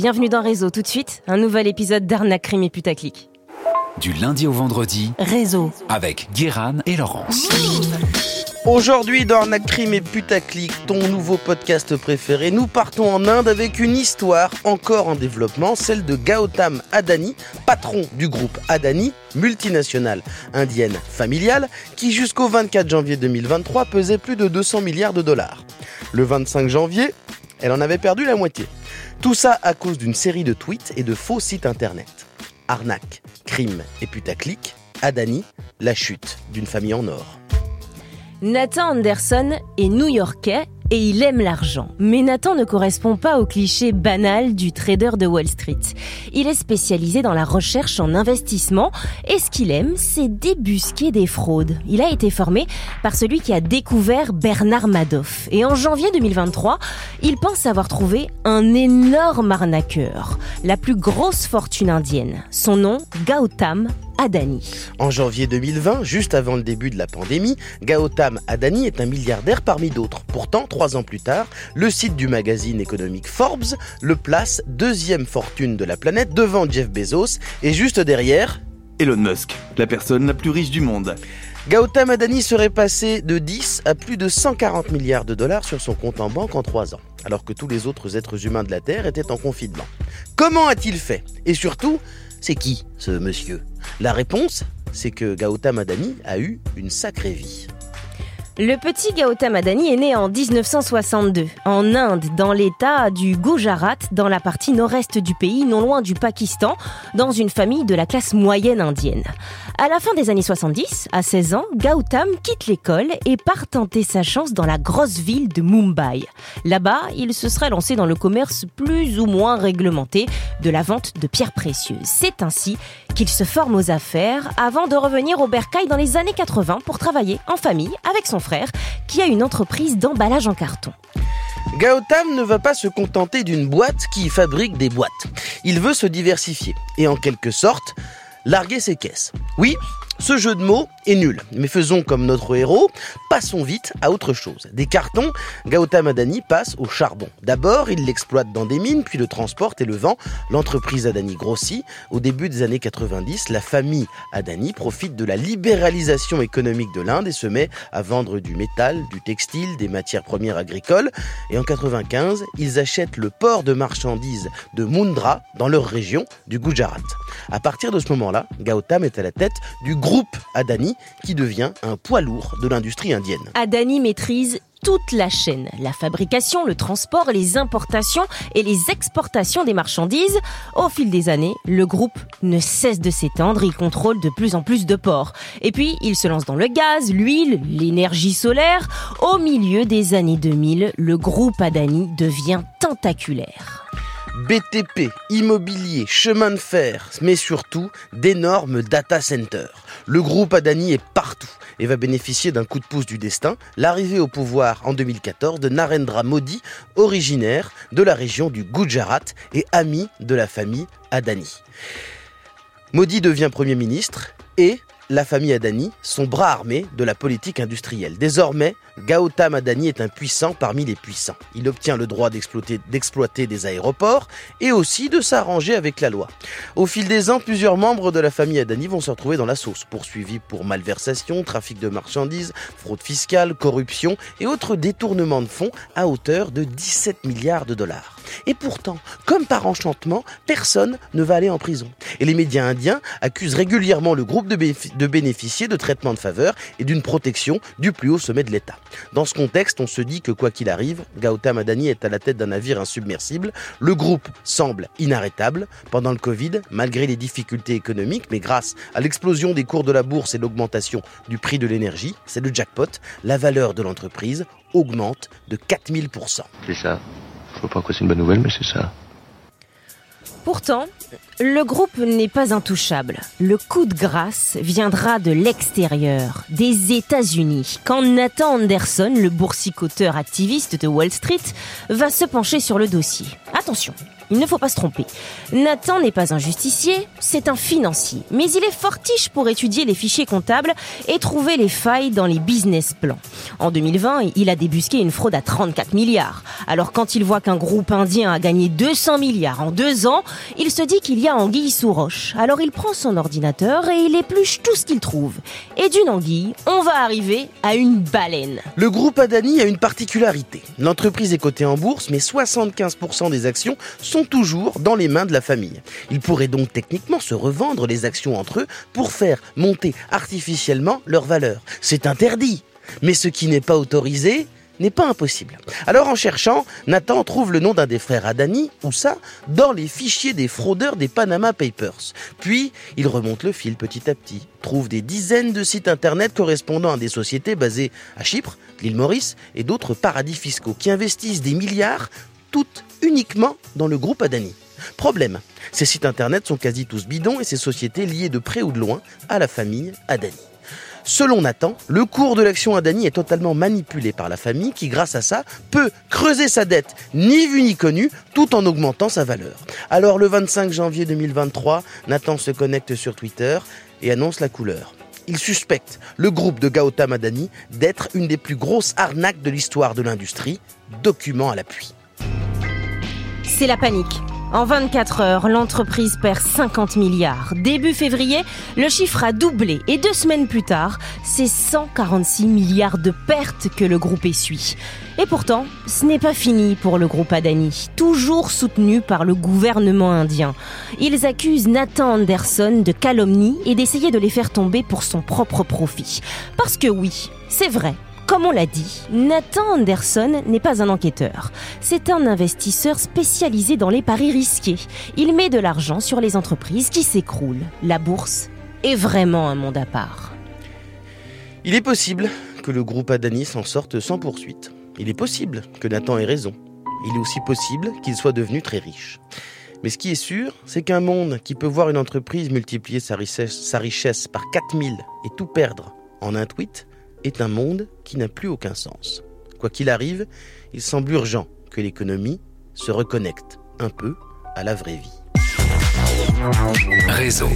bienvenue dans Réseau. Tout de suite, un nouvel épisode d'Arnaque, Crime et Putaclic. Du lundi au vendredi, Réseau. avec Guéran et Laurence. Aujourd'hui dans Arnaque Crime et Putaclic, ton nouveau podcast préféré, nous partons en Inde avec une histoire encore en développement, celle de Gautam Adani, patron du groupe Adani, multinationale indienne familiale, qui jusqu'au 24 janvier 2023 pesait plus de 200 milliards de dollars. Le 25 janvier, elle en avait perdu la moitié. Tout ça à cause d'une série de tweets et de faux sites internet. Arnaque, crime et putaclic, Adani, la chute d'une famille en or. Nathan Anderson est new-yorkais et il aime l'argent. Mais Nathan ne correspond pas au cliché banal du trader de Wall Street. Il est spécialisé dans la recherche en investissement et ce qu'il aime, c'est débusquer des fraudes. Il a été formé par celui qui a découvert Bernard Madoff. Et en janvier 2023, il pense avoir trouvé un énorme arnaqueur, la plus grosse fortune indienne. Son nom, Gautam Adani. En janvier 2020, juste avant le début de la pandémie, Gautam Adani est un milliardaire parmi d'autres. Pourtant, trois ans plus tard, le site du magazine économique Forbes le place deuxième fortune de la planète devant Jeff Bezos et juste derrière, Elon Musk, la personne la plus riche du monde. Gautam Adani serait passé de 10 à plus de 140 milliards de dollars sur son compte en banque en trois ans, alors que tous les autres êtres humains de la Terre étaient en confinement. Comment a-t-il fait? Et surtout, c'est qui ce monsieur? La réponse, c'est que Gautam Adani a eu une sacrée vie. Le petit Gautam Adani est né en 1962, en Inde, dans l'état du Gujarat, dans la partie nord-est du pays, non loin du Pakistan, dans une famille de la classe moyenne indienne. À la fin des années 70, à 16 ans, Gautam quitte l'école et part tenter sa chance dans la grosse ville de Mumbai. Là-bas, il se serait lancé dans le commerce plus ou moins réglementé de la vente de pierres précieuses. C'est ainsi qu'il se forme aux affaires avant de revenir au Bercail dans les années 80 pour travailler en famille avec son frère qui a une entreprise d'emballage en carton. Gautam ne va pas se contenter d'une boîte qui fabrique des boîtes. Il veut se diversifier et en quelque sorte larguer ses caisses. Oui, ce jeu de mots est nul, mais faisons comme notre héros, passons vite à autre chose. Des cartons, Gautam Adani passe au charbon. D'abord, il l'exploite dans des mines, puis le transporte et le vend. L'entreprise Adani grossit. Au début des années 90, la famille Adani profite de la libéralisation économique de l'Inde et se met à vendre du métal, du textile, des matières premières agricoles. Et en 95, ils achètent le port de marchandises de Mundra dans leur région du Gujarat. À partir de ce moment-là, Gautam est à la tête du groupe Adani qui devient un poids lourd de l'industrie indienne. Adani maîtrise toute la chaîne, la fabrication, le transport, les importations et les exportations des marchandises. Au fil des années, le groupe ne cesse de s'étendre, il contrôle de plus en plus de ports. Et puis, il se lance dans le gaz, l'huile, l'énergie solaire. Au milieu des années 2000, le groupe Adani devient tentaculaire. BTP, immobilier, chemin de fer, mais surtout d'énormes data centers. Le groupe Adani est partout et va bénéficier d'un coup de pouce du destin, l'arrivée au pouvoir en 2014 de Narendra Modi, originaire de la région du Gujarat et ami de la famille Adani. Modi devient Premier ministre et la famille Adani sont bras armés de la politique industrielle. Désormais, Gautam Adani est un puissant parmi les puissants. Il obtient le droit d'exploiter, des aéroports et aussi de s'arranger avec la loi. Au fil des ans, plusieurs membres de la famille Adani vont se retrouver dans la sauce, poursuivis pour malversation, trafic de marchandises, fraude fiscale, corruption et autres détournements de fonds à hauteur de 17 milliards de dollars. Et pourtant, comme par enchantement, personne ne va aller en prison. Et les médias indiens accusent régulièrement le groupe de bénéficier de traitements de faveur et d'une protection du plus haut sommet de l'État. Dans ce contexte, on se dit que quoi qu'il arrive, Gautam Adani est à la tête d'un navire insubmersible. Le groupe semble inarrêtable. Pendant le Covid, malgré les difficultés économiques, mais grâce à l'explosion des cours de la bourse et l'augmentation du prix de l'énergie, c'est le jackpot, la valeur de l'entreprise augmente de 4000%. C'est ça. Je vois pas quoi c'est une bonne nouvelle, mais c'est ça. Pourtant, le groupe n'est pas intouchable. Le coup de grâce viendra de l'extérieur, des États-Unis, quand Nathan Anderson, le boursicoteur activiste de Wall Street, va se pencher sur le dossier. Attention, il ne faut pas se tromper. Nathan n'est pas un justicier, c'est un financier. Mais il est fortiche pour étudier les fichiers comptables et trouver les failles dans les business plans. En 2020, il a débusqué une fraude à 34 milliards. Alors quand il voit qu'un groupe indien a gagné 200 milliards en deux ans, il se dit qu'il y a anguille sous roche. Alors il prend son ordinateur et il épluche tout ce qu'il trouve. Et d'une anguille, on va arriver à une baleine. Le groupe Adani a une particularité. L'entreprise est cotée en bourse, mais 75% des actions sont toujours dans les mains de la famille. Ils pourraient donc techniquement se revendre les actions entre eux pour faire monter artificiellement leur valeur. C'est interdit. Mais ce qui n'est pas autorisé, n'est pas impossible. Alors en cherchant, Nathan trouve le nom d'un des frères Adani, ou ça, dans les fichiers des fraudeurs des Panama Papers. Puis, il remonte le fil petit à petit, trouve des dizaines de sites internet correspondant à des sociétés basées à Chypre, l'île Maurice et d'autres paradis fiscaux qui investissent des milliards, toutes uniquement dans le groupe Adani. Problème, ces sites internet sont quasi tous bidons et ces sociétés liées de près ou de loin à la famille Adani. Selon Nathan, le cours de l'action Adani est totalement manipulé par la famille qui, grâce à ça, peut creuser sa dette, ni vu ni connu, tout en augmentant sa valeur. Alors le 25 janvier 2023, Nathan se connecte sur Twitter et annonce la couleur. Il suspecte le groupe de Gautam Adani d'être une des plus grosses arnaques de l'histoire de l'industrie, document à l'appui. C'est la panique. En 24 heures, l'entreprise perd 50 milliards. Début février, le chiffre a doublé et deux semaines plus tard, c'est 146 milliards de pertes que le groupe essuie. Et pourtant, ce n'est pas fini pour le groupe Adani, toujours soutenu par le gouvernement indien. Ils accusent Nathan Anderson de calomnie et d'essayer de les faire tomber pour son propre profit. Parce que oui, c'est vrai, comme on l'a dit, Nathan Anderson n'est pas un enquêteur. C'est un investisseur spécialisé dans les paris risqués. Il met de l'argent sur les entreprises qui s'écroulent. La bourse est vraiment un monde à part. Il est possible que le groupe Adani s'en sorte sans poursuite. Il est possible que Nathan ait raison. Il est aussi possible qu'il soit devenu très riche. Mais ce qui est sûr, c'est qu'un monde qui peut voir une entreprise multiplier sa richesse, par 4000 et tout perdre en un tweet est un monde qui n'a plus aucun sens. Quoi qu'il arrive, il semble urgent que l'économie se reconnecte un peu à la vraie vie. Réseau.